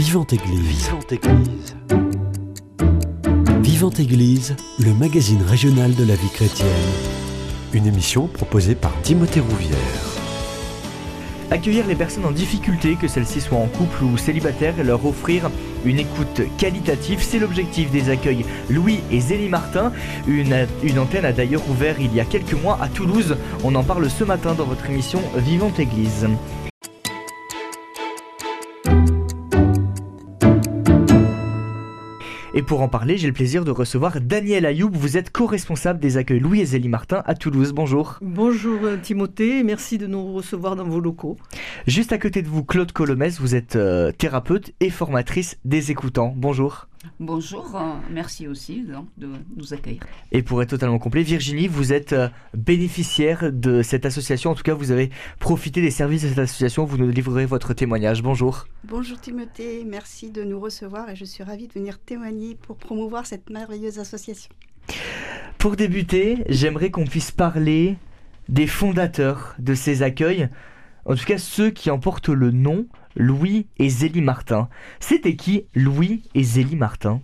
Vivante Église. Vivante Église. Vivante Église, le magazine régional de la vie chrétienne. Une émission proposée par Timothée Rouvière. Accueillir les personnes en difficulté, que celles-ci soient en couple ou célibataires, et leur offrir une écoute qualitative, c'est l'objectif des accueils Louis et Zélie Martin. Une, une antenne a d'ailleurs ouvert il y a quelques mois à Toulouse. On en parle ce matin dans votre émission Vivante Église. Et pour en parler, j'ai le plaisir de recevoir Daniel Ayoub. Vous êtes co-responsable des accueils Louis et Zélie Martin à Toulouse. Bonjour. Bonjour euh, Timothée, merci de nous recevoir dans vos locaux. Juste à côté de vous, Claude Colomès, vous êtes euh, thérapeute et formatrice des écoutants. Bonjour. Bonjour, euh, merci aussi donc, de nous accueillir. Et pour être totalement complet, Virginie, vous êtes euh, bénéficiaire de cette association. En tout cas, vous avez profité des services de cette association. Vous nous livrerez votre témoignage. Bonjour. Bonjour Timothée, merci de nous recevoir et je suis ravie de venir témoigner pour promouvoir cette merveilleuse association. Pour débuter, j'aimerais qu'on puisse parler des fondateurs de ces accueils. En tout cas, ceux qui en portent le nom Louis et Zélie Martin. C'était qui Louis et Zélie Martin?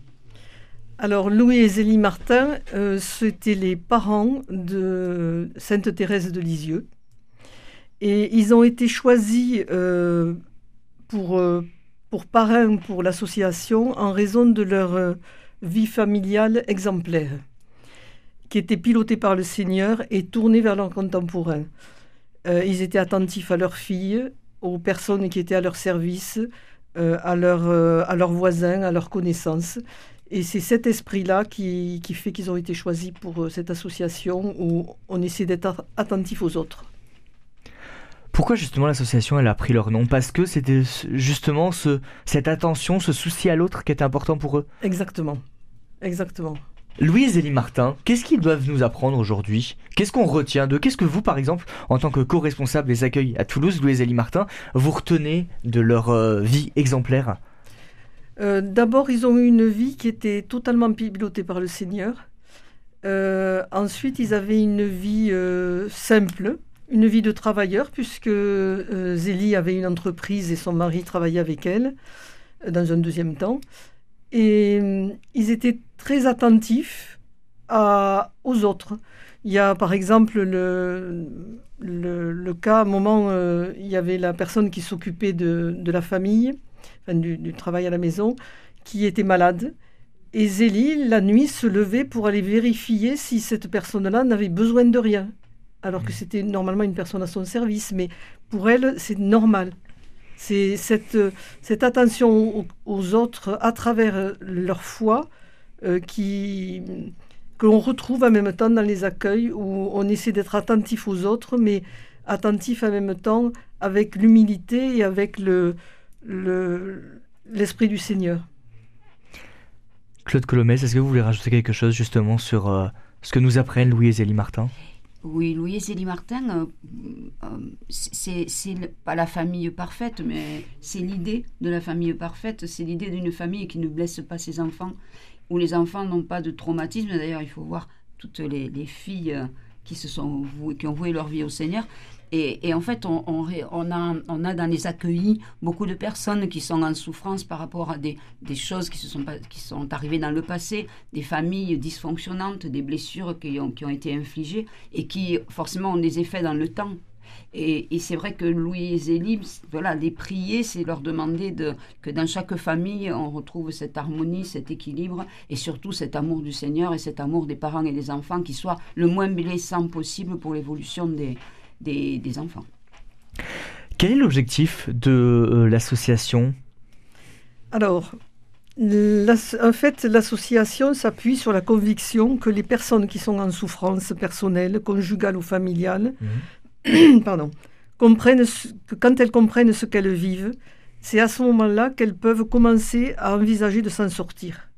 Alors Louis et Zélie Martin, euh, c'était les parents de Sainte Thérèse de Lisieux. Et ils ont été choisis euh, pour, euh, pour parrains pour l'association en raison de leur vie familiale exemplaire, qui était pilotée par le Seigneur et tournée vers leurs contemporains. Euh, ils étaient attentifs à leurs filles, aux personnes qui étaient à leur service, euh, à, leur, euh, à leurs voisins, à leurs connaissances. Et c'est cet esprit-là qui, qui fait qu'ils ont été choisis pour cette association où on essaie d'être at- attentif aux autres. Pourquoi justement l'association elle a pris leur nom? Parce que c'était justement ce, cette attention, ce souci à l'autre qui était important pour eux? Exactement. Exactement. Louis et Zélie Martin, qu'est-ce qu'ils doivent nous apprendre aujourd'hui? Qu'est-ce qu'on retient d'eux? Qu'est-ce que vous, par exemple, en tant que co-responsable des accueils à Toulouse, Louis et Zélie Martin, vous retenez de leur euh, vie exemplaire? Euh, D'abord, ils ont eu une vie qui était totalement pilotée par le Seigneur. Euh, ensuite, ils avaient une vie simple, une vie de travailleur, puisque Zélie avait une entreprise et son mari travaillait avec elle dans un deuxième temps. Et euh, ils étaient très attentifs à, aux autres. Il y a par exemple le, le, le cas, à un moment, euh, il y avait la personne qui s'occupait de, de la famille, enfin, du, du travail à la maison, qui était malade. Et Zélie, la nuit, se levait pour aller vérifier si cette personne-là n'avait besoin de rien. Alors que c'était normalement une personne à son service. Mais pour elle, c'est normal. C'est cette, cette attention aux, autres à travers leur foi euh, que l'on retrouve en même temps dans les accueils où on essaie d'être attentif aux autres, mais attentif en même temps avec l'humilité et avec le, le, l'esprit du Seigneur. Claude Colomès, est-ce que vous voulez rajouter quelque chose justement sur euh, ce que nous apprennent Louis et Zélie Martin? Oui, Louis Zélie Martin, euh, euh, c'est pas la famille parfaite, mais c'est l'idée de la famille parfaite. C'est l'idée d'une famille qui ne blesse pas ses enfants, où les enfants n'ont pas de traumatisme. D'ailleurs, il faut voir toutes les, les filles euh, qui, se sont qui ont voué leur vie au Seigneur. Et, en fait, on, a, dans les accueillis beaucoup de personnes qui sont en souffrance par rapport à des, choses qui, se sont, qui sont arrivées dans le passé, des familles dysfonctionnantes, des blessures qui ont, qui ont été infligées et qui forcément ont des effets dans le temps. Et, c'est vrai que Louis et Zélie, voilà, les prier, c'est leur demander de, que dans chaque famille, on retrouve cette harmonie, cet équilibre et surtout cet amour du Seigneur et cet amour des parents et des enfants qui soit le moins blessant possible pour l'évolution des, des, des enfants. Quel est l'objectif de euh, l'association? Alors, en fait, l'association s'appuie sur la conviction que les personnes qui sont en souffrance personnelle, conjugale ou familiale, pardon, comprennent ce- que quand elles comprennent ce qu'elles vivent, c'est à ce moment-là qu'elles peuvent commencer à envisager de s'en sortir.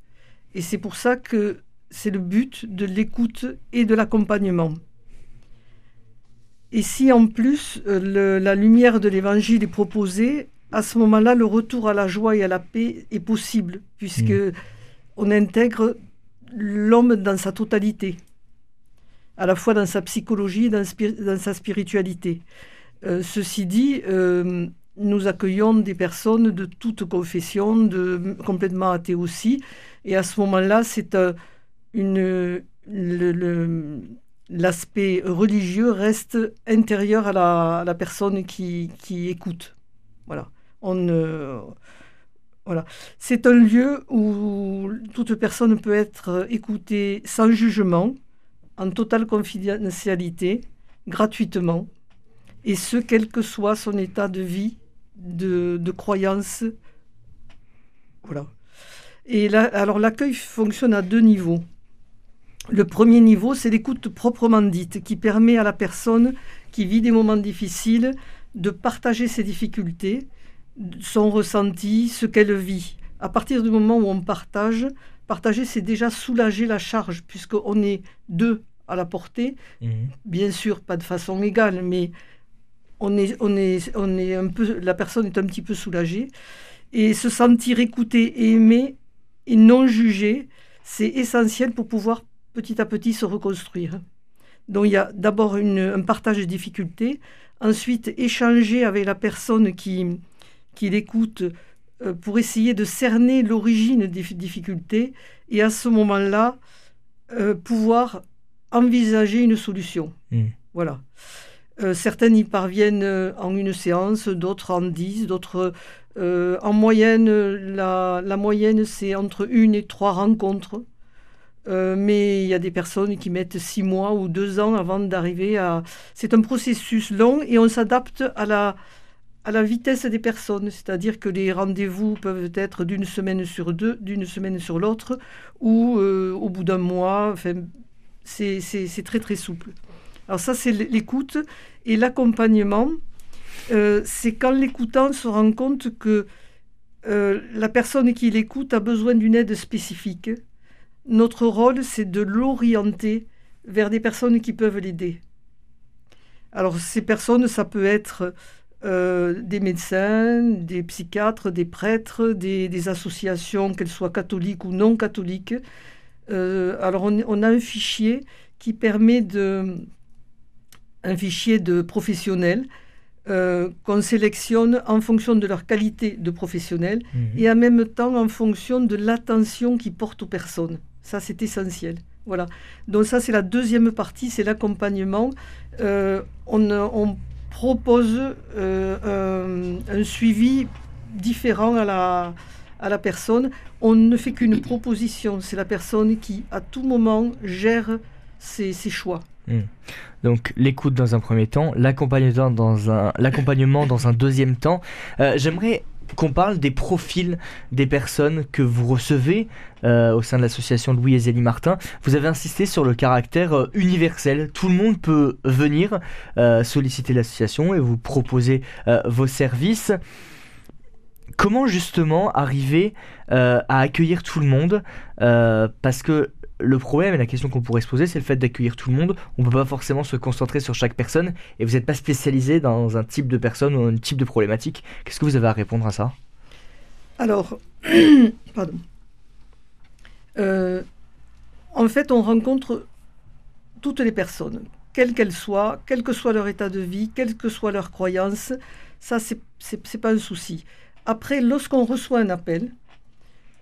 Et c'est pour ça que c'est le but de l'écoute et de l'accompagnement. Et si en plus euh, le- la lumière de l'évangile est proposée, à ce moment-là, le retour à la joie et à la paix est possible, puisque on intègre l'homme dans sa totalité, à la fois dans sa psychologie et dans sa spiritualité. Euh, ceci dit, euh, nous accueillons des personnes de toute confession, de, complètement athées aussi. Et à ce moment-là, c'est une, l'aspect religieux reste intérieur à la, personne qui, écoute. Voilà. On, voilà. C'est un lieu où toute personne peut être écoutée sans jugement, en totale confidentialité, gratuitement, et ce, quel que soit son état de vie, de, croyance. Voilà. Et là, alors l'accueil fonctionne à deux niveaux. Le premier niveau, c'est l'écoute proprement dite, qui permet à la personne qui vit des moments difficiles de partager ses difficultés, son ressenti, ce qu'elle vit. À partir du moment où on partage, partager, c'est déjà soulager la charge, puisqu'on est deux à la portée. Mhm. Bien sûr, pas de façon égale, mais on est, on est, on est un peu, la personne est un petit peu soulagée. Et se sentir écouté et aimé et non jugé, c'est essentiel pour pouvoir petit à petit se reconstruire. Donc il y a d'abord un partage de difficultés, ensuite échanger avec la personne qui, qui l'écoute euh, pour essayer de cerner l'origine des difficultés et à ce moment-là, euh, pouvoir envisager une solution. Hmm. Voilà. Euh, certaines y parviennent en une séance, d'autres en dix, d'autres en moyenne. La, la moyenne, c'est entre une et trois rencontres. Mais il y a des personnes qui mettent six mois ou deux ans avant d'arriver à... C'est un processus long et on s'adapte à la, à la vitesse des personnes, c'est-à-dire que les rendez-vous peuvent être d'une semaine sur deux, d'une semaine sur l'autre, ou euh, au bout d'un mois. Enfin, c'est très très souple. Alors ça, c'est l'écoute et l'accompagnement. Euh, c'est quand l'écoutant se rend compte que euh, la personne qui l'écoute a besoin d'une aide spécifique. Notre rôle, c'est de l'orienter vers des personnes qui peuvent l'aider. Alors ces personnes, ça peut être euh, des médecins, des psychiatres, des prêtres, des, associations, qu'elles soient catholiques ou non catholiques. Euh, alors on, a un fichier qui permet de un fichier de professionnels euh, qu'on sélectionne en fonction de leur qualité de professionnel mhm. et en même temps en fonction de l'attention qu'ils portent aux personnes. Ça, c'est essentiel. Voilà. Donc ça, c'est la deuxième partie, c'est l'accompagnement. on, on propose euh, un, suivi différent à la, à la personne. On ne fait qu'une proposition. C'est la personne qui, à tout moment, gère ses, choix. Hmm. Donc l'écoute dans un premier temps, l'accompagnement dans un, l'accompagnement dans un deuxième temps. Euh, j'aimerais qu'on parle des profils des personnes que vous recevez euh, au sein de l'association Louis et Zélie Martin. Vous avez insisté sur le caractère euh, universel. Tout le monde peut venir euh, solliciter l'association et vous proposer vos services. Comment justement arriver à accueillir tout le monde Parce que le problème et la question qu'on pourrait se poser, c'est le fait d'accueillir tout le monde. On ne peut pas forcément se concentrer sur chaque personne et vous n'êtes pas spécialisé dans un type de personne ou un type de problématique. Qu'est-ce que vous avez à répondre à ça? Alors, pardon. Euh, en fait, on rencontre toutes les personnes, quelles qu'elles soient, quel que soit leur état de vie, quelles que soient leurs croyances. Ça, c'est n'est pas un souci. Après, lorsqu'on reçoit un appel,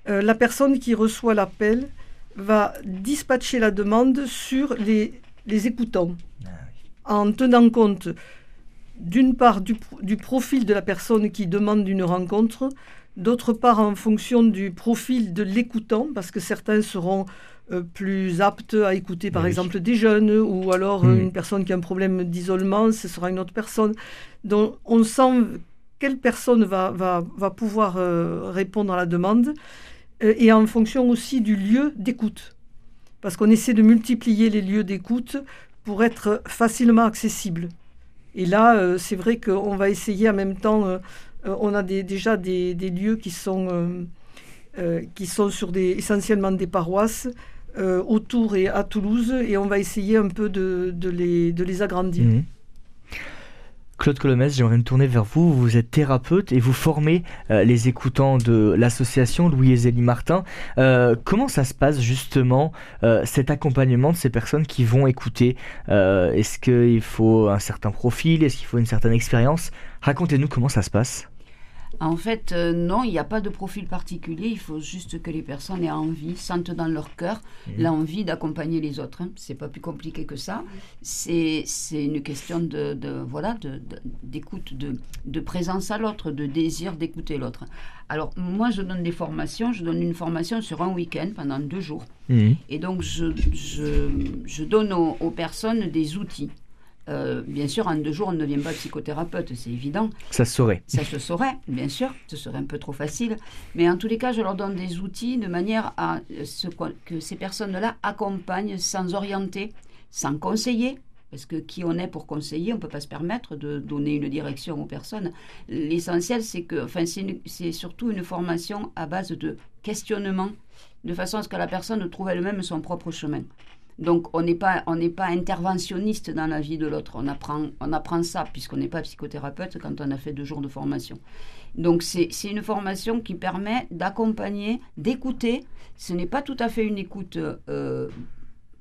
euh, la personne qui reçoit l'appel, va dispatcher la demande sur les, les écoutants, ah en tenant compte d'une part du, du, profil de la personne qui demande une rencontre, d'autre part en fonction du profil de l'écoutant, parce que certains seront euh, plus aptes à écouter par exemple des jeunes, ou alors une personne qui a un problème d'isolement, ce sera une autre personne. Donc on sent quelle personne va, va, va pouvoir euh, répondre à la demande. Euh, et en fonction aussi du lieu d'écoute. Parce qu'on essaie de multiplier les lieux d'écoute pour être facilement accessible. Et là, euh, c'est vrai qu'on va essayer en même temps, euh, on a déjà des, lieux qui sont, qui sont sur essentiellement des paroisses autour et à Toulouse, et on va essayer un peu de, les, de les agrandir. Mmh. Claude Colomès, j'aimerais me tourner vers vous. Vous êtes thérapeute et vous formez euh, les écoutants de l'association Louis et Zélie Martin. Euh, comment ça se passe justement euh, cet accompagnement de ces personnes qui vont écouter? Est-ce qu'il faut un certain profil? Est-ce qu'il faut une certaine expérience? Racontez-nous comment ça se passe. En fait, euh, non, il n'y a pas de profil particulier. Il faut juste que les personnes aient envie, sentent dans leur cœur Mhm. l'envie d'accompagner les autres. Hein. C'est pas plus compliqué que ça. C'est c'est une question de, de- voilà de- d'écoute, de, de présence à l'autre, de désir d'écouter l'autre. Alors moi, je donne des formations. Je donne une formation sur un week-end pendant deux jours. Mhm. Et donc, je, je, je donne aux, aux personnes des outils. Euh, bien sûr, en deux jours, on ne devient pas psychothérapeute, c'est évident. Ça se saurait. Ça se saurait, bien sûr, ce serait un peu trop facile. Mais en tous les cas, je leur donne des outils de manière à ce que ces personnes-là accompagnent sans orienter, sans conseiller. Parce que qui on est pour conseiller, on ne peut pas se permettre de donner une direction aux personnes. L'essentiel, c'est que, enfin, c'est surtout une formation à base de questionnement, de façon à ce que la personne trouve elle-même son propre chemin. Donc, on n'est pas, interventionniste dans la vie de l'autre. On apprend, on apprend ça, puisqu'on n'est pas psychothérapeute quand on a fait deux jours de formation. Donc, c'est c'est une formation qui permet d'accompagner, d'écouter. Ce n'est pas tout à fait une écoute euh,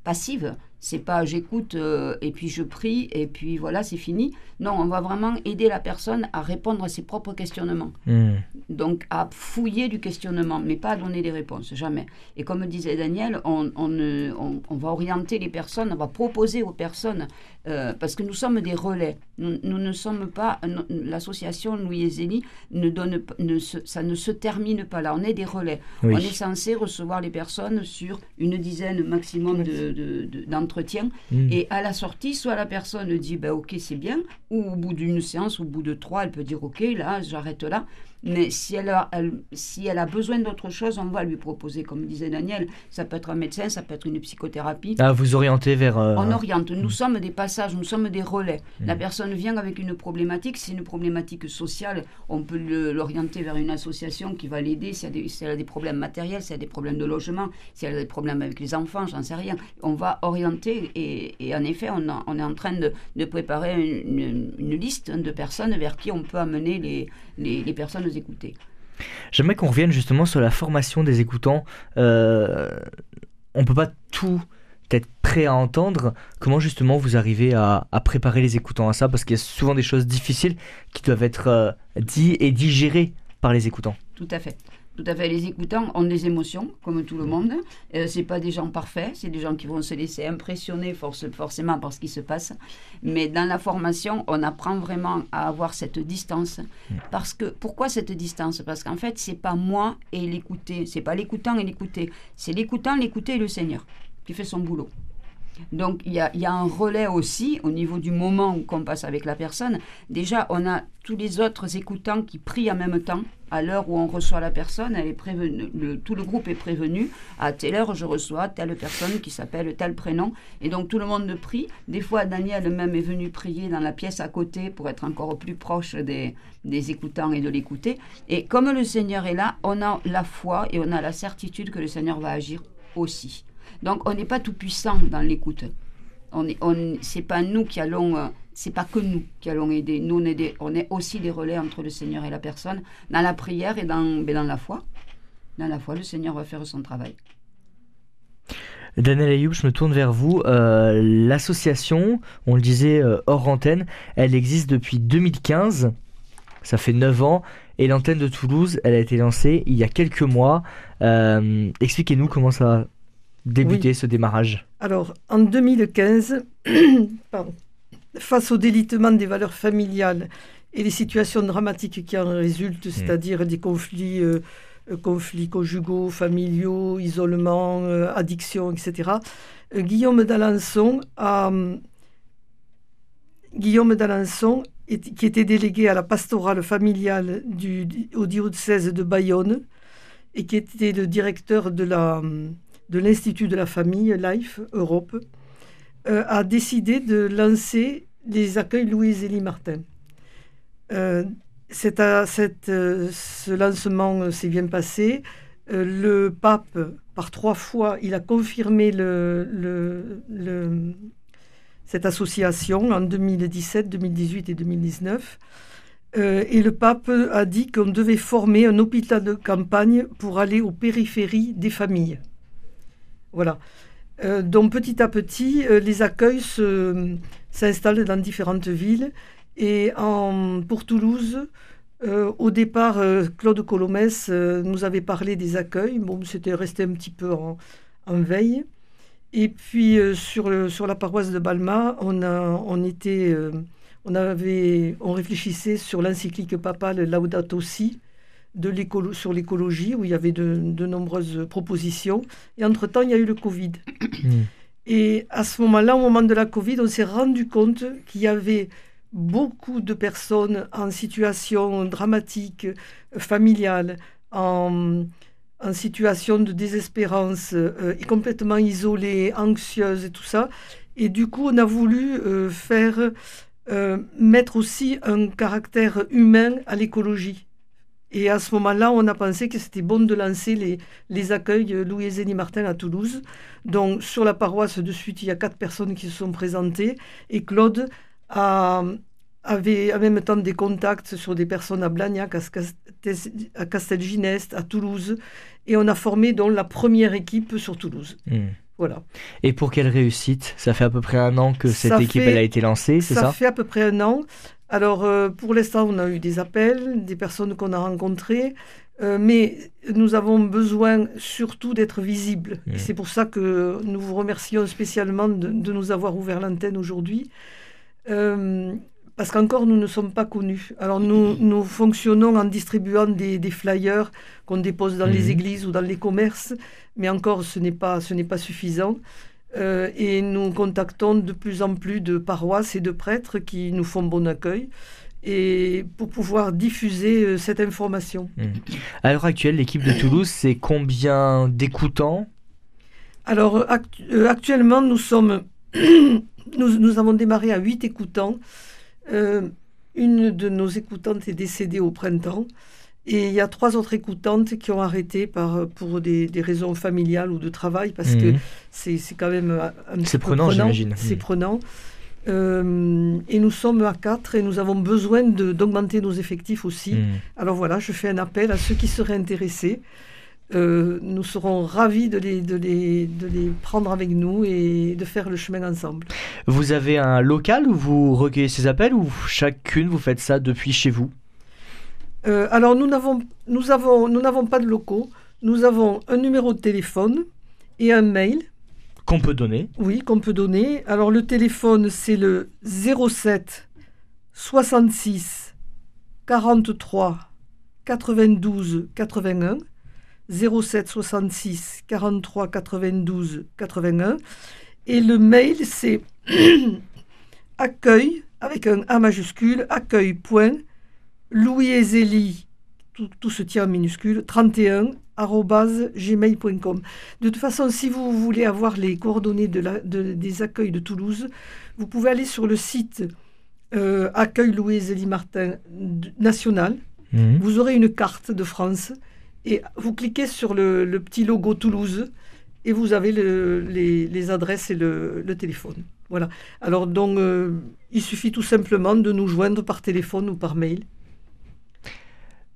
passive. C'est pas j'écoute euh, et puis je prie et puis voilà, c'est fini. Non, on va vraiment aider la personne à répondre à ses propres questionnements. Mhm. Donc à fouiller du questionnement, mais pas à donner des réponses, jamais. Et comme disait Daniel, on, on, ne- on- on va orienter les personnes, on va proposer aux personnes, euh, parce que nous sommes des relais. Nous, nous ne sommes pas, l'association Louis et Zélie ne donne, ne se- ça ne se termine pas là, on est des relais. Oui. On est censé recevoir les personnes sur une dizaine maximum de- de- de- Mhm. Et à la sortie, soit la personne dit ben, ok c'est bien, ou au bout d'une séance, au bout de trois, elle peut dire ok là j'arrête là. Mais si elle a, elle- si elle a besoin d'autre chose, on va lui proposer, comme disait Daniel, ça peut être un médecin, ça peut être une psychothérapie. Ah, vous orientez vers. euh, On oriente, nous sommes des passages, nous sommes des relais. La personne vient avec une problématique, c'est une problématique sociale, on peut l'orienter vers une association qui va l'aider si, elle a des- si elle a des problèmes matériels, si elle a des problèmes de logement, si elle a des problèmes avec les enfants, j'en sais rien. On va orienter et, et en effet, on, a- on est en train de, de préparer une, une- une liste de personnes vers qui on peut amener les, les, les personnes écoutées. J'aimerais qu'on revienne justement sur la formation des écoutants. Euh, on peut pas tout être prêt à entendre. Comment justement vous arrivez à, à préparer les écoutants à ça? Parce qu'il y a souvent des choses difficiles qui doivent être euh, dites et digérées par les écoutants. Tout à fait. Tout à fait. Les écoutants ont des émotions, comme tout le monde. Euh, c'est pas des gens parfaits, c'est des gens qui vont se laisser impressionner force- forcément par ce qui se passe. Mais dans la formation, on apprend vraiment à avoir cette distance. Parce que pourquoi cette distance? Parce qu'en fait, c'est pas moi et l'écouter, c'est pas l'écoutant et l'écouter, c'est l'écoutant, l'écouter et le Seigneur qui fait son boulot. Donc il y a, il y a un relais aussi au niveau du moment qu'on passe avec la personne. Déjà, on a tous les autres écoutants qui prient en même temps. À l'heure où on reçoit la personne, elle est prévenue, le- tout le groupe est prévenu. À telle heure, je reçois telle personne qui s'appelle tel prénom. Et donc tout le monde prie. Des fois, Daniel même est venu prier dans la pièce à côté pour être encore plus proche des, écoutants et de l'écouter. Et comme le Seigneur est là, on a la foi et on a la certitude que le Seigneur va agir aussi. Donc on n'est pas tout puissant dans l'écoute. On est, on, c'est pas nous qui allons, euh, c'est pas que nous qui allons aider. Nous on est, des- on est aussi des relais entre le Seigneur et la personne dans la prière et dans, ben, dans la foi. Dans la foi, le Seigneur va faire son travail. Daniel Ayoub, je me tourne vers vous. Euh, L'association, on le disait euh, hors antenne, elle existe depuis 2015. Ça fait 9 ans. Et l'antenne de Toulouse, elle a été lancée il y a quelques mois. Euh, Expliquez-nous comment ça a débuté ce démarrage. Alors, en 2015, pardon, face au délitement des valeurs familiales et les situations dramatiques qui en résultent, c'est-à-dire des conflits, euh, euh, conflits conjugaux, familiaux, isolement, euh, addiction, etc., euh, Guillaume d'Alençon a, hum, Guillaume d'Alençon, qui était délégué à la pastorale familiale du, au diocèse de Bayonne et qui était le directeur de hum, de l'Institut de la famille Life Europe, euh, a décidé de lancer les accueils Louise Élie Martin. Euh, c'est à- cette, euh, ce lancement euh, s'est bien passé. Euh, le pape, par trois fois, il a confirmé cette association en 2017, 2018 et 2019. Euh, et le pape a dit qu'on devait former un hôpital de campagne pour aller aux périphéries des familles. Voilà. Euh, donc petit à petit, euh, les accueils s'installent dans différentes villes. Et pour Toulouse, Euh, au départ, Claude Colomès nous avait parlé des accueils. Bon, c'était resté un petit peu en, veille. Et puis sur, la paroisse de Balma, on, avait, on réfléchissait sur l'encyclique papale Laudato Si sur l'écologie, où il y avait de, nombreuses propositions. Et entre-temps, il y a eu le Covid. Hmm. Et à ce moment-là, au moment de la Covid, on s'est rendu compte qu'il y avait beaucoup de personnes en situation dramatique, familiale, en, situation de désespérance, euh, complètement isolées, anxieuses et tout ça. Et du coup, on a voulu euh, faire euh, mettre aussi un caractère humain à l'écologie. Et à ce moment-là, on a pensé que c'était bon de lancer les, les accueils Louis Zénie Martin à Toulouse. Donc, sur la paroisse de suite, il y a quatre personnes qui se sont présentées. Et Claude avait en même temps des contacts sur des personnes à Blagnac, à Castelginest, à Toulouse, et on a formé donc la première équipe sur Toulouse. Hmm. Voilà. Et pour quelle réussite? Ça fait à peu près un an que cette équipe elle a été lancée, c'est ça Ça? fait à peu près un an. Alors euh, pour l'instant, on a eu des appels, des personnes qu'on a rencontrées, euh, mais nous avons besoin surtout d'être visibles. Hmm. c'est pour ça que nous vous remercions spécialement de, de nous avoir ouvert l'antenne aujourd'hui. Euh, parce qu'encore nous ne sommes pas connus. Alors nous, nous fonctionnons en distribuant des, flyers qu'on dépose dans les mhm. églises ou dans les commerces, mais encore ce n'est pas, ce n'est pas suffisant. Euh, et nous contactons de plus en plus de paroisses et de prêtres qui nous font bon accueil et pour pouvoir diffuser euh, cette information. Mhm. À l'heure actuelle, l'équipe de Toulouse, c'est combien d'écoutants? Alors actuellement, nous sommes nous, avons démarré à 8 écoutants. Euh, une de nos écoutantes est décédée au printemps. Et il y a trois autres écoutantes qui ont arrêté par, pour des, raisons familiales ou de travail, parce que mhm. c'est quand même un C'est prenant, j'imagine. C'est mhm. prenant. Euh, et nous sommes à quatre et nous avons besoin d'augmenter nos effectifs aussi. Mhm. Alors voilà, je fais un appel à ceux qui seraient intéressés. Euh, nous serons ravis de les, de, les, de les prendre avec nous et de faire le chemin ensemble. Vous avez un local où vous recueillez ces appels ou chacune vous faites ça depuis chez vous? Euh, Alors nous n'avons nous avons, nous n'avons pas de locaux. Nous avons un numéro de téléphone et un mail. Qu'on peut donner Oui, qu'on peut donner. Alors le téléphone c'est le 07 66 43 92 81. 07 66 43 92 81. Et le mail, c'est accueil, avec un A majuscule, accueil point, Louis et tout, tout se tient en minuscule, 31 gmail.com. De toute façon, si vous voulez avoir les coordonnées de la, des accueils de Toulouse, vous pouvez aller sur le site euh, accueil Louis Zélie Martin national. Mmh. Vous aurez une carte de France et vous cliquez sur le, petit logo Toulouse et vous avez les, adresses et le, téléphone. Voilà. Alors donc, euh, il suffit tout simplement de nous joindre par téléphone ou par mail.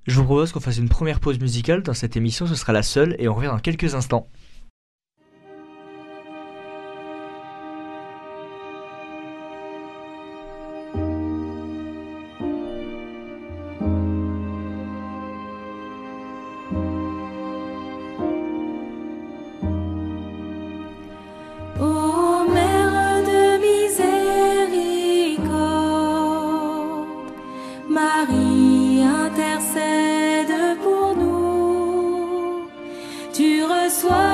Je vous propose qu'on fasse une première pause musicale dans cette émission, ce sera la seule, et on revient dans quelques instants. Marie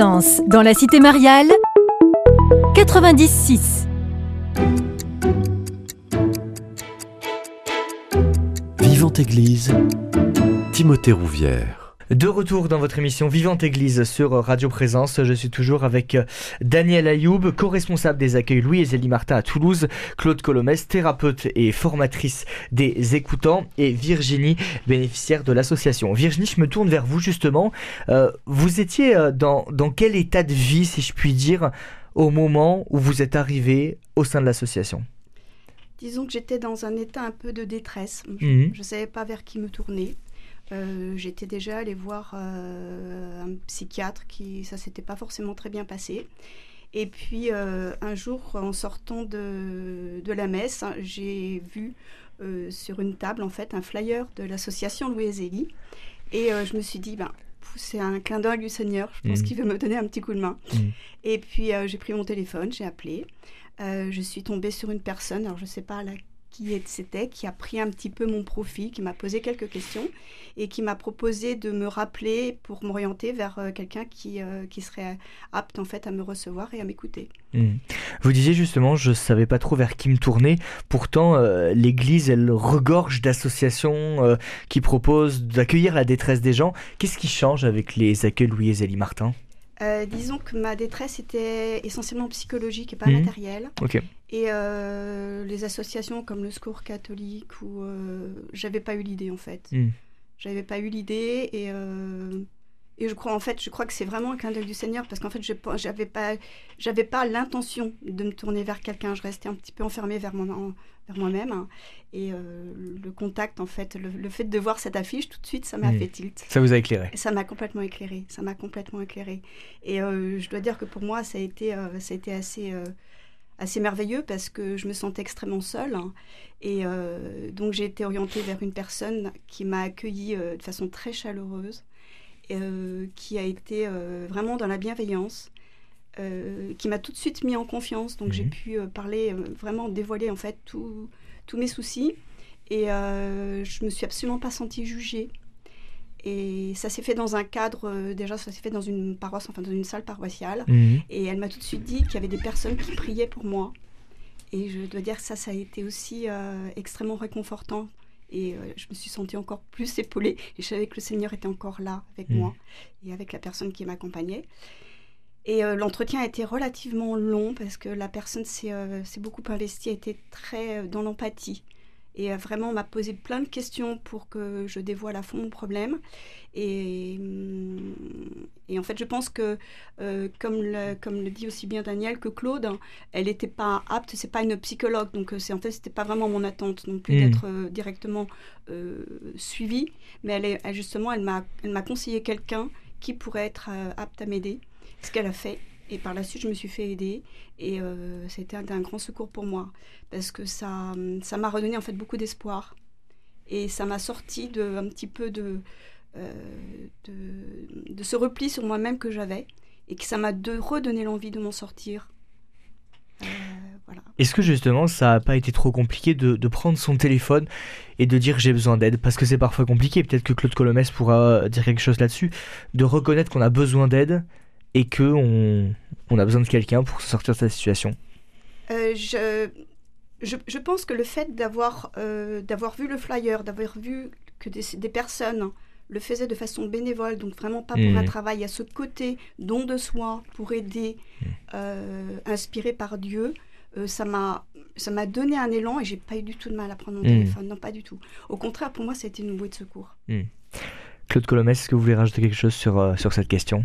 Dans la cité mariale 96. Vivante Église, Timothée Rouvière. De retour dans votre émission Vivante Église sur Radio Présence, je suis toujours avec euh, Daniel Ayoub, co-responsable des accueils Louis et Zélie Martin à Toulouse, Claude Colomès, thérapeute et formatrice des écoutants, et Virginie, bénéficiaire de l'association. Virginie, je me tourne vers vous justement. Euh, vous étiez euh, dans, dans quel état de vie, si je puis dire, au moment où vous êtes arrivé au sein de l'association? Disons que j'étais dans un état un peu de détresse. Mhm. Je ne savais pas vers qui me tourner. Euh, J'étais déjà allée voir euh, un psychiatre qui ça s'était pas forcément très bien passé. Et puis euh, un jour, en sortant de, de la messe, hein, j'ai vu sur une table en fait un flyer de l'association Louis Zélie. Et je me suis dit, ben, c'est un clin d'œil du Seigneur. Je pense Mhm. qu'il veut me donner un petit coup de main. Mhm. Et puis j'ai pris mon téléphone, j'ai appelé. Euh, je suis tombée sur une personne, alors je ne sais pas la- qui c'était, qui a pris un petit peu mon profil, qui m'a posé quelques questions et qui m'a proposé de me rappeler pour m'orienter vers euh, quelqu'un qui, euh, qui serait apte en fait à me recevoir et à m'écouter. Hmm. Vous disiez justement, je savais pas trop vers qui me tourner. Pourtant, euh, l'Église, elle regorge d'associations qui proposent d'accueillir la détresse des gens. Qu'est-ce qui change avec les accueils Louis et Zélie Martin? Euh, disons que ma détresse était essentiellement psychologique et pas Mhm. matérielle. Ok. Et euh, les associations comme le Secours catholique, ou euh, j'avais pas eu l'idée en fait. Hmm. J'avais pas eu l'idée et euh, et je crois en fait, je crois que c'est vraiment un clin d'œil du Seigneur parce qu'en fait, je j'avais pas j'avais pas l'intention de me tourner vers quelqu'un. Je restais un petit peu enfermée vers moi vers moi-même hein. et euh, le contact en fait, le, le fait de voir cette affiche tout de suite, ça m'a Mhm. fait tilt. Ça vous a éclairé Ça m'a complètement éclairé, ça m'a complètement éclairé. Et euh, je dois dire que pour moi, ça a été, euh, ça a été assez, assez merveilleux parce que je me sentais extrêmement seule. hein. Et euh, donc j'ai été orientée vers une personne qui m'a accueillie euh, de façon très chaleureuse, euh, qui a été vraiment dans la bienveillance. qui m'a tout de suite mis en confiance, donc j'ai Mhm. pu parler, vraiment dévoiler en fait tous mes soucis, et je me suis absolument pas sentie jugée. Et ça s'est fait dans un cadre, euh, déjà ça s'est fait dans une paroisse, enfin dans une salle paroissiale. Mhm. Et elle m'a tout de suite dit qu'il y avait des personnes qui priaient pour moi. Et je dois dire que ça, ça a été aussi euh, extrêmement réconfortant. Et euh, je me suis sentie encore plus épaulée. Et je savais que le Seigneur était encore là avec Mhm. moi et avec la personne qui m'accompagnait. Et l'entretien a été relativement long parce que la personne s'est beaucoup investie, a été très dans l'empathie. Et euh, vraiment m'a posé plein de questions pour que je dévoile à fond mon problème. Et, et en fait, je pense que, euh, comme, le, comme le dit aussi bien Daniel, que Claude, elle n'était pas apte, c'est pas une psychologue, donc euh, c'est en fait, c'était pas vraiment mon attente non plus Mhm. d'être euh, directement euh, suivie. Mais elle, est, elle, justement, elle m'a elle m'a conseillé quelqu'un qui pourrait être apte à m'aider, ce qu'elle a fait. Et par la suite, je me suis fait aider. Et euh, c'était un, un grand secours pour moi. Parce que ça ça m'a redonné en fait beaucoup d'espoir. Et ça m'a sorti de un petit peu de euh, de, ce repli sur moi-même que j'avais. Et que ça m'a redonné l'envie de m'en sortir. Euh, voilà. Est-ce que justement ça n'a pas été trop compliqué de, de prendre son téléphone et de dire j'ai besoin d'aide? Parce que c'est parfois compliqué, peut-être que Claude Colomès pourra dire quelque chose là-dessus, de reconnaître qu'on a besoin d'aide et que on, on a besoin de quelqu'un pour sortir de sa situation. Euh, je, je, je pense que le fait d'avoir euh, d'avoir vu le flyer, d'avoir vu que des, des personnes le faisaient de façon bénévole, donc vraiment pas pour un travail, à ce côté don de soi pour aider, Mhm. euh, inspiré par Dieu, euh, ça m'a ça m'a donné un élan et j'ai pas eu du tout de mal à prendre mon Mhm. téléphone, non pas du tout. Au contraire, pour moi, c'était une bouée de secours. Claude Colomès, est-ce que vous voulez rajouter quelque chose sur, euh, sur cette question?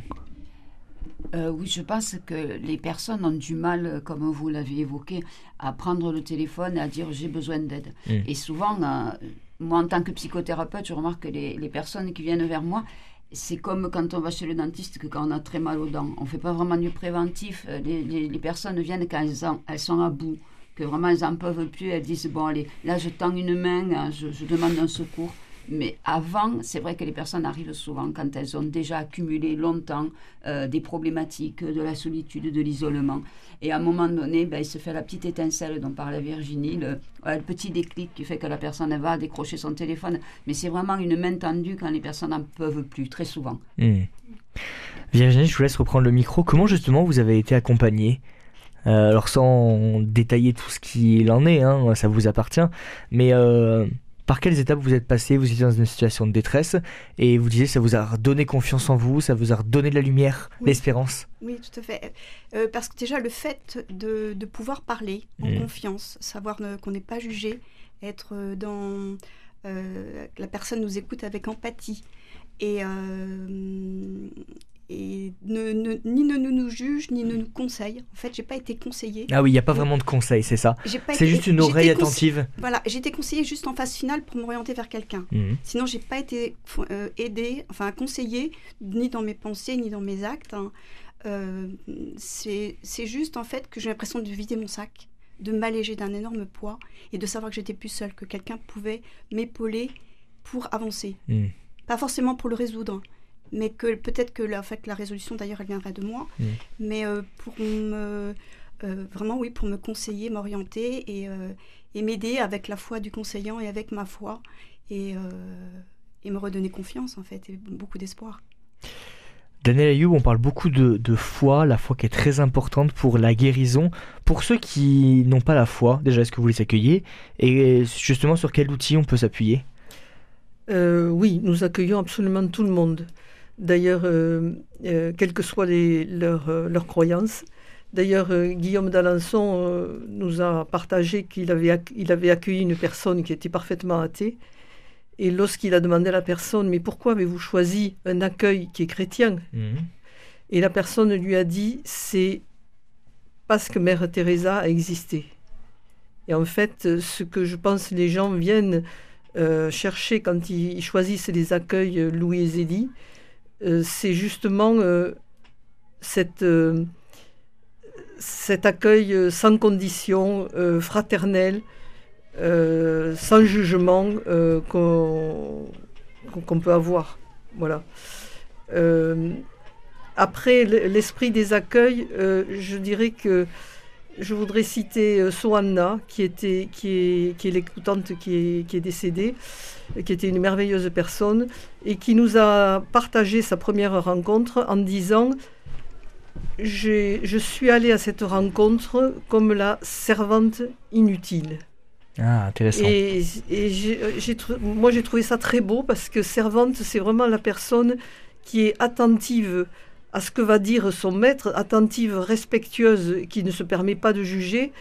Euh, oui, je pense que les personnes ont du mal, euh, comme vous l'avez évoqué, à prendre le téléphone et à dire j'ai besoin d'aide. Et souvent, euh, moi en tant que psychothérapeute, je remarque que les, les personnes qui viennent vers moi, c'est comme quand on va chez le dentiste, que quand on a très mal aux dents. On ne fait pas vraiment du préventif. Les, les- les personnes viennent quand elles, en- elles sont à bout, que vraiment elles n'en peuvent plus. Elles disent, bon allez, là je tends une main, hein, je, je demande un secours. Mais avant, c'est vrai que les personnes arrivent souvent quand elles ont déjà accumulé longtemps euh, des problématiques, de la solitude, de l'isolement. Et à un moment donné, ben, il se fait la petite étincelle dont parlait Virginie, le, petit déclic qui fait que la personne va décrocher son téléphone. Mais c'est vraiment une main tendue quand les personnes n'en peuvent plus, très souvent. Hmm. Virginie, je vous laisse reprendre le micro. Comment justement vous avez été accompagnée? Euh, Alors sans détailler tout ce qu'il en est, hein, ça vous appartient, mais euh, par quelles étapes vous êtes passé Vous étiez dans une situation de détresse et vous disiez ça vous a redonné confiance en vous, ça vous a redonné de la lumière, Oui. l'espérance. Oui, tout à fait. Euh, parce que déjà, le fait de, de pouvoir parler en Mhm. confiance, savoir qu'on n'est pas jugé, être euh, dans... euh, que la personne nous écoute avec empathie et, euh, et ne, ne- ni ne nous, juge, ni ne nous conseille. En fait, j'ai pas été conseillée. Ah oui, il n'y a pas vraiment de conseil, c'est ça. C'est juste une oreille attentive. Voilà, j'ai été conseillée juste en phase finale pour m'orienter vers quelqu'un. Mhm. Sinon, j'ai pas été euh, aidée, enfin conseillée, ni dans mes pensées, ni dans mes actes. hein. Euh, c'est c'est juste en fait que j'ai l'impression de vider mon sac, de m'alléger d'un énorme poids et de savoir que j'étais plus seule, que quelqu'un pouvait m'épauler pour avancer. Mhm. Pas forcément pour le résoudre, mais que peut-être que la, en fait, la résolution d'ailleurs elle viendrait de moi, Mhm. mais euh, pour me euh, vraiment oui pour me conseiller, m'orienter et, euh, et m'aider avec la foi du conseillant et avec ma foi et, euh, et me redonner confiance en fait et beaucoup d'espoir. Daniel Ayoub, on parle beaucoup de, de foi, la foi qui est très importante pour la guérison. Pour ceux qui n'ont pas la foi, déjà, est-ce que vous les accueillez? Et justement, sur quel outil on peut s'appuyer? Euh, oui, nous accueillons absolument tout le monde. D'ailleurs, euh, euh, quelles que soient les- leurs, euh, leurs croyances. D'ailleurs, Guillaume d'Alençon nous a partagé qu'il avait, il avait accueilli une personne qui était parfaitement athée. Et lorsqu'il a demandé à la personne, mais pourquoi avez-vous choisi un accueil qui est chrétien? Mhm. Et la personne lui a dit, c'est parce que Mère Teresa a existé. Et en fait, ce que je pense les gens viennent euh, chercher quand ils, choisissent les accueils Louis et Zélie, euh, c'est justement euh, euh, cet accueil sans condition, fraternel, sans jugement qu'on peut avoir. Voilà. Après l'esprit des accueils, je dirais que je voudrais citer euh, Soanna, qui, était, qui est, qui est l'écoutante qui est, qui est décédée, euh, qui était une merveilleuse personne, et qui nous a partagé sa première rencontre en disant Je suis allée à cette rencontre comme la servante inutile. Ah, intéressant. Et, trou- moi, j'ai trouvé ça très beau parce que servante, c'est vraiment la personne qui est attentive à ce que va dire son maître, attentive, respectueuse, qui ne se permet pas de juger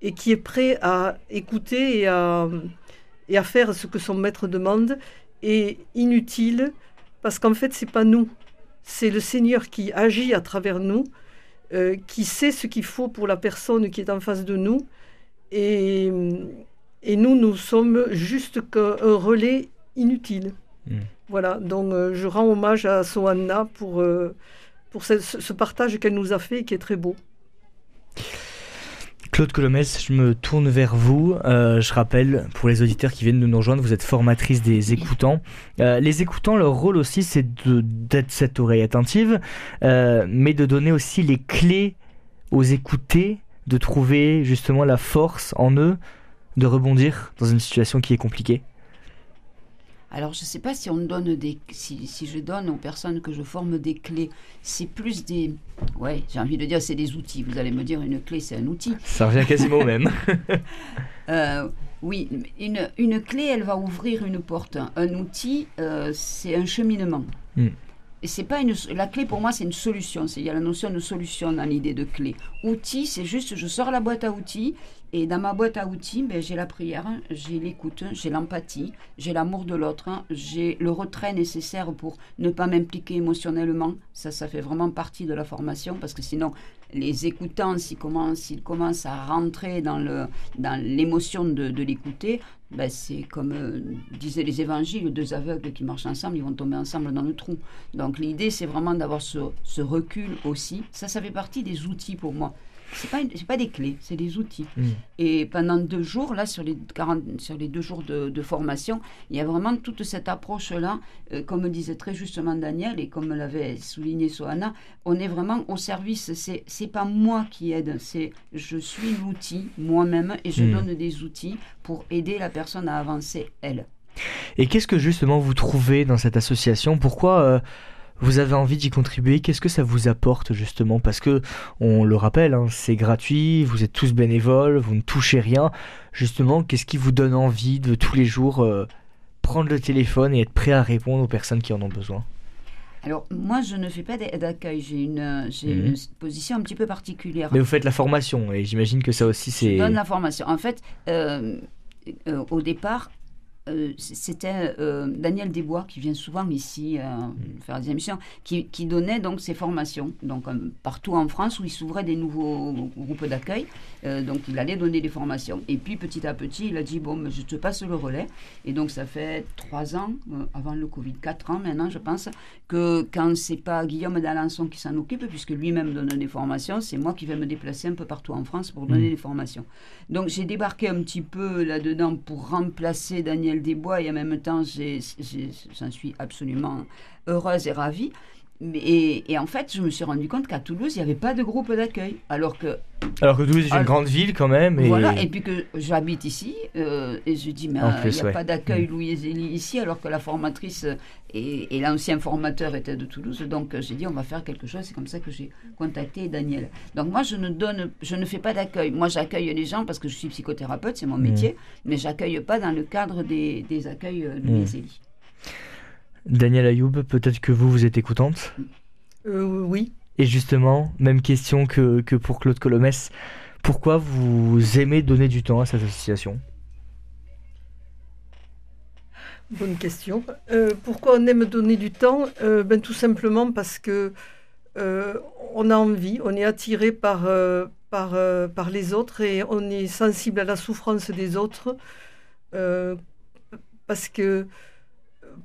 et qui est prêt à écouter et à, et à faire ce que son maître demande. Et inutile parce qu'en fait, c'est pas nous, c'est le Seigneur qui agit à travers nous, euh, qui sait ce qu'il faut pour la personne qui est en face de nous. Et, et nous, nous sommes juste qu'un relais inutile. Mm. Voilà, donc euh, je rends hommage à Soanna pour, euh, pour ce, partage qu'elle nous a fait et qui est très beau. Claude Colomès, je me tourne vers vous. Euh, je rappelle, pour les auditeurs qui viennent de nous rejoindre, vous êtes formatrice des écoutants. Euh, les écoutants, leur rôle aussi, c'est d'être cette oreille attentive, euh, mais de donner aussi les clés aux écoutés, de trouver justement la force en eux de rebondir dans une situation qui est compliquée. Alors, je ne sais pas si on donne des, si, si je donne aux personnes que je forme des clés. C'est plus des, ouais, j'ai envie de dire, c'est des outils. Vous allez me dire, une clé, c'est un outil. Ça revient quasiment au même. Euh, oui, une, une clé, elle va ouvrir une porte. Un outil, euh, c'est un cheminement. Mm. Et c'est pas une, la clé pour moi, c'est une solution. C'est- Il y a la notion de solution dans l'idée de clé. Outil, c'est juste, je sors la boîte à outils et dans ma boîte à outils, ben, j'ai la prière, j'ai l'écoute, j'ai l'empathie, j'ai l'amour de l'autre, j'ai le retrait nécessaire pour ne pas m'impliquer émotionnellement. Ça, ça fait vraiment partie de la formation parce que sinon, les écoutants, s'ils commencent, s'ils commencent à rentrer dans le dans l'émotion de, de l'écouter, ben c'est comme euh, disaient les évangiles, deux aveugles qui marchent ensemble, ils vont tomber ensemble dans le trou. Donc l'idée, c'est vraiment d'avoir ce, ce recul aussi. Ça, ça fait partie des outils pour moi. C'est pas, pas des clés, c'est des outils. Mm. Et pendant deux jours, là, sur les, 40, sur les deux jours de, de formation, il y a vraiment toute cette approche-là, euh, comme disait très justement Daniel et comme l'avait souligné Sohana, on est vraiment au service. C'est, c'est pas moi qui aide, c'est je suis l'outil moi-même et je Mm. donne des outils pour aider la personne à avancer elle. Et qu'est-ce que justement vous trouvez dans cette association? Pourquoi euh, vous avez envie d'y contribuer Qu'est-ce que ça vous apporte justement? Parce que, on le rappelle, hein, c'est gratuit, vous êtes tous bénévoles, vous ne touchez rien. Justement, qu'est-ce qui vous donne envie de tous les jours euh, prendre le téléphone et être prêt à répondre aux personnes qui en ont besoin? Alors, moi, je ne fais pas d'a- d'accueil, j'ai une, euh, j'ai Mhm. une position un petit peu particulière. Mais vous faites la formation et j'imagine que ça aussi Je c'est... donne la formation. En fait, euh, euh, au départ, euh, c'était euh, Daniel Desbois qui vient souvent ici euh, faire des émissions, qui, qui donnait donc ses formations, donc partout en France où il s'ouvrait des nouveaux groupes d'accueil. Donc il allait donner des formations. Et puis petit à petit, il a dit bon, mais je te passe le relais. Et donc ça fait trois ans, avant le Covid, quatre ans maintenant, je pense, que quand c'est pas Guillaume d'Alençon qui s'en occupe, puisque lui-même donne des formations, c'est moi qui vais me déplacer un peu partout en France pour donner Mm. des formations. Donc j'ai débarqué un petit peu là-dedans pour remplacer Daniel Desbois et en même temps j'en suis absolument heureuse et ravie. Et, et en fait, je me suis rendu compte qu'à Toulouse, il n'y avait pas de groupe d'accueil. Alors que Alors que Toulouse est une grande ville quand même. Et... voilà, et puis que j'habite ici, euh, et je dis, mais euh, il n'y a ouais. pas d'accueil Mm. Louis Zélie ici, alors que la formatrice euh, et, et l'ancien formateur étaient de Toulouse. Donc j'ai dit, on va faire quelque chose. C'est comme ça que j'ai contacté Daniel. Donc moi, je ne donne, je ne fais pas d'accueil. Moi, j'accueille les gens parce que je suis psychothérapeute, c'est mon Mm. métier, mais j'accueille pas dans le cadre des, des accueils Louis Mm. Daniel Ayoub, peut-être que vous, vous êtes écoutante Euh, oui. Et justement, même question que, que pour Claude Colomès, pourquoi vous aimez donner du temps à cette association? Bonne question. Euh, pourquoi on aime donner du temps? Euh, ben, Tout simplement parce que on a envie, on est attiré par, par, par les autres et on est sensible à la souffrance des autres. parce que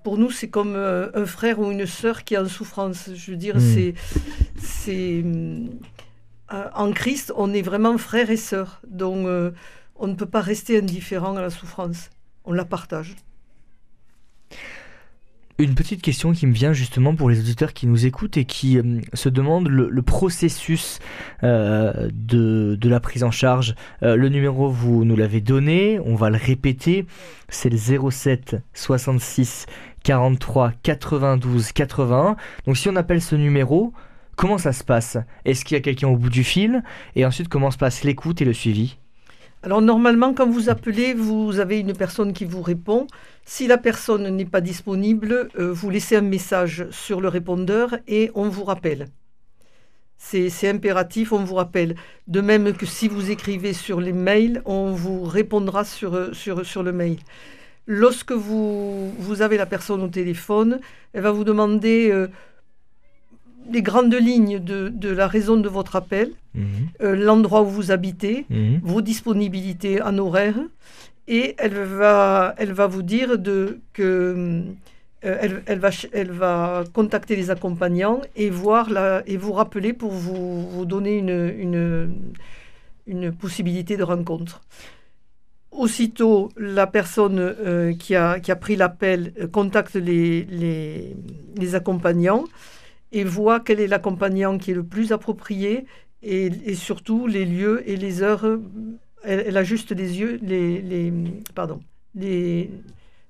pour nous, c'est comme euh, un frère ou une sœur qui est en souffrance. Je veux dire, Mm. c'est. c'est euh, en Christ, on est vraiment frères et sœurs. Donc, euh, on ne peut pas rester indifférent à la souffrance. On la partage. Une petite question qui me vient justement pour les auditeurs qui nous écoutent et qui euh, se demandent le, processus euh, de, de la prise en charge. Euh, le numéro, vous nous l'avez donné, on va le répéter, c'est le 07 66 43 92 81. Donc si on appelle ce numéro, comment ça se passe? Est-ce qu'il y a quelqu'un au bout du fil? Et ensuite, comment se passe l'écoute et le suivi? Alors normalement, quand vous appelez, vous avez une personne qui vous répond. Si la personne n'est pas disponible, euh, vous laissez un message sur le répondeur et on vous rappelle. C'est impératif, on vous rappelle. De même que si vous écrivez sur les mails, on vous répondra sur, euh, le mail. Lorsque vous, vous avez la personne au téléphone, elle va vous demander euh, les grandes lignes de, de la raison de votre appel, Mhm, euh, l'endroit où vous habitez, mhm. vos disponibilités en horaire et elle va, elle va vous dire de, que euh, elle, elle va, elle va contacter les accompagnants et, voir la, et vous rappeler pour vous, vous donner une, une, une possibilité de rencontre. Aussitôt, la personne euh, qui, a, qui a pris l'appel contacte les, les, les accompagnants et voit quel est l'accompagnant qui est le plus approprié et, et surtout les lieux et les heures. Elle, elle ajuste les yeux, les, les, pardon, les,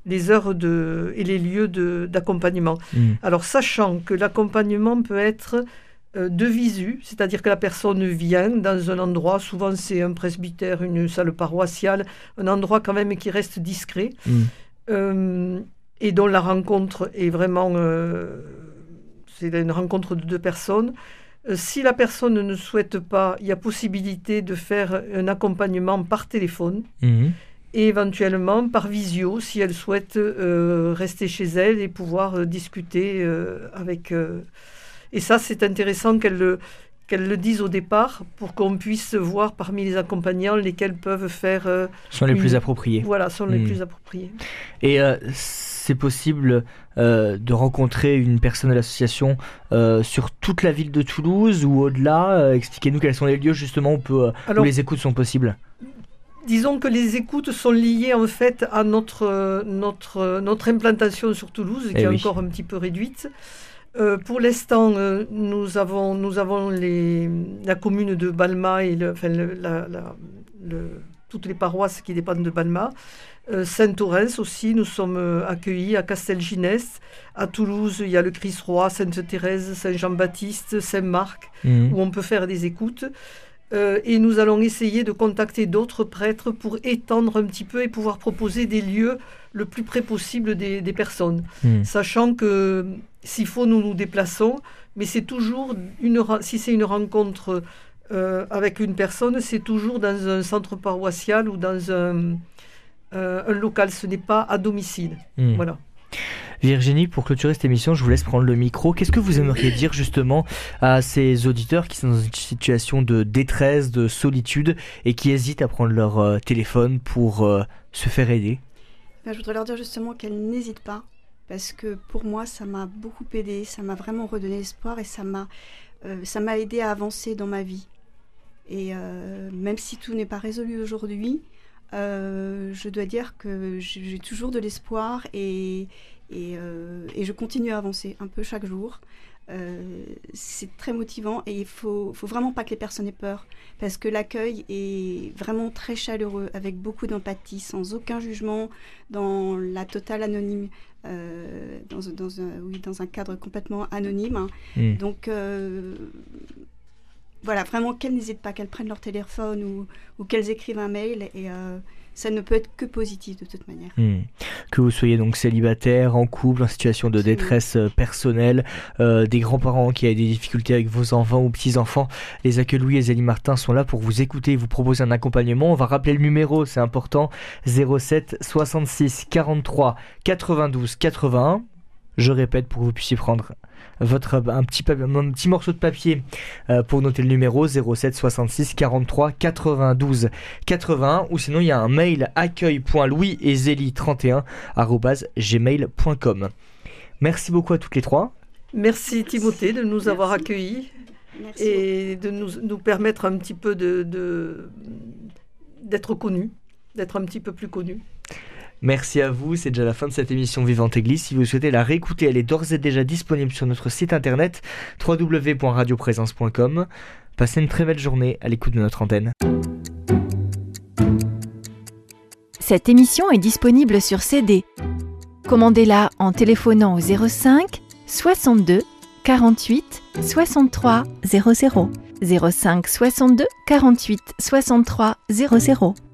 les heures de, et les lieux d'accompagnement. Mm. Alors, sachant que l'accompagnement peut être euh, de visu, c'est-à-dire que la personne vient dans un endroit, souvent c'est un presbytère, une salle paroissiale, un endroit quand même qui reste discret, Mm. euh, et dont la rencontre est vraiment, euh, c'est une rencontre de deux personnes. Euh, si la personne ne souhaite pas, il y a possibilité de faire un accompagnement par téléphone Mhm. et éventuellement par visio si elle souhaite euh, rester chez elle et pouvoir euh, discuter euh, avec. Et ça, c'est intéressant qu'elle le, qu'elle le dise au départ pour qu'on puisse voir parmi les accompagnants lesquels peuvent faire. Sont les Une- plus appropriés. voilà, sont les Mm. plus appropriés. Et c'est possible euh, de rencontrer une personne de l'association euh, sur toute la ville de Toulouse ou au-delà Euh, Expliquez-nous quels sont les lieux justement où, peut, où Alors, les écoutes sont possibles. disons que les écoutes sont liées en fait à notre, notre, notre implantation sur Toulouse, qui Eh est oui. encore un petit peu réduite. Euh, pour l'instant, euh, nous avons, nous avons les, la commune de Balma et le, enfin, le- la- la- le- toutes les paroisses qui dépendent de Balma. Euh, Saint-Orens aussi, nous sommes euh, accueillis à Castelginest. À Toulouse, il y a le Christ-Roi, Sainte-Thérèse, Saint-Jean-Baptiste, Saint-Marc Mhm. où on peut faire des écoutes. Euh, et nous allons essayer de contacter d'autres prêtres pour étendre un petit peu et pouvoir proposer des lieux le plus près possible des, des personnes. Mhm. Sachant que s'il faut, nous nous déplaçons, mais c'est toujours, une, si c'est une rencontre euh, avec une personne, c'est toujours dans un centre paroissial ou dans un, euh, un local, ce n'est pas à domicile. Mhm. Voilà. Virginie, pour clôturer cette émission, je vous laisse prendre le micro. Qu'est-ce que vous aimeriez dire justement à ces auditeurs qui sont dans une situation de détresse, de solitude et qui hésitent à prendre leur euh, téléphone pour euh, se faire aider? Ben, je voudrais leur dire justement qu'elles n'hésitent pas, parce que pour moi, ça m'a beaucoup aidé, ça m'a vraiment redonné espoir et ça m'a euh, ça m'a aidé à avancer dans ma vie. Et euh, même si tout n'est pas résolu aujourd'hui, euh, je dois dire que j'ai toujours de l'espoir et, et, euh, et je continue à avancer un peu chaque jour. C'est très motivant et il faut, faut vraiment pas que les personnes aient peur parce que l'accueil est vraiment très chaleureux avec beaucoup d'empathie, sans aucun jugement, dans la totale anonyme, dans, dans un, oui, dans un cadre complètement anonyme. hein. Mhm. Donc voilà, vraiment qu'elles n'hésitent pas, qu'elles prennent leur téléphone ou, ou qu'elles écrivent un mail et euh, ça ne peut être que positif de toute manière. Hmm. Que vous soyez donc célibataire, en couple, en situation de Absolument. détresse euh, personnelle, euh, des grands-parents qui ont des difficultés avec vos enfants ou petits-enfants, les accueils Louis et Zélie Martin sont là pour vous écouter et vous proposer un accompagnement. On va rappeler le numéro, c'est important, 07 66 43 92 81. Je répète pour que vous puissiez prendre votre, un, petit, un petit morceau de papier euh, pour noter le numéro 07 66 43 92 81 ou sinon il y a un mail accueil.louis et 31 gmail.com. Merci beaucoup à toutes les trois. Merci Timothée de nous Merci. avoir accueillis. Merci. et de nous, nous permettre un petit peu de, de- d'être connus, d'être un petit peu plus connus. Merci à vous, c'est déjà la fin de cette émission Vivante Église. Si vous souhaitez la réécouter, elle est d'ores et déjà disponible sur notre site internet www.radioprésence.com. Passez une très belle journée à l'écoute de notre antenne. Cette émission est disponible sur CD. Commandez-la en téléphonant au 05 62 48 63 00 05 62 48 63 00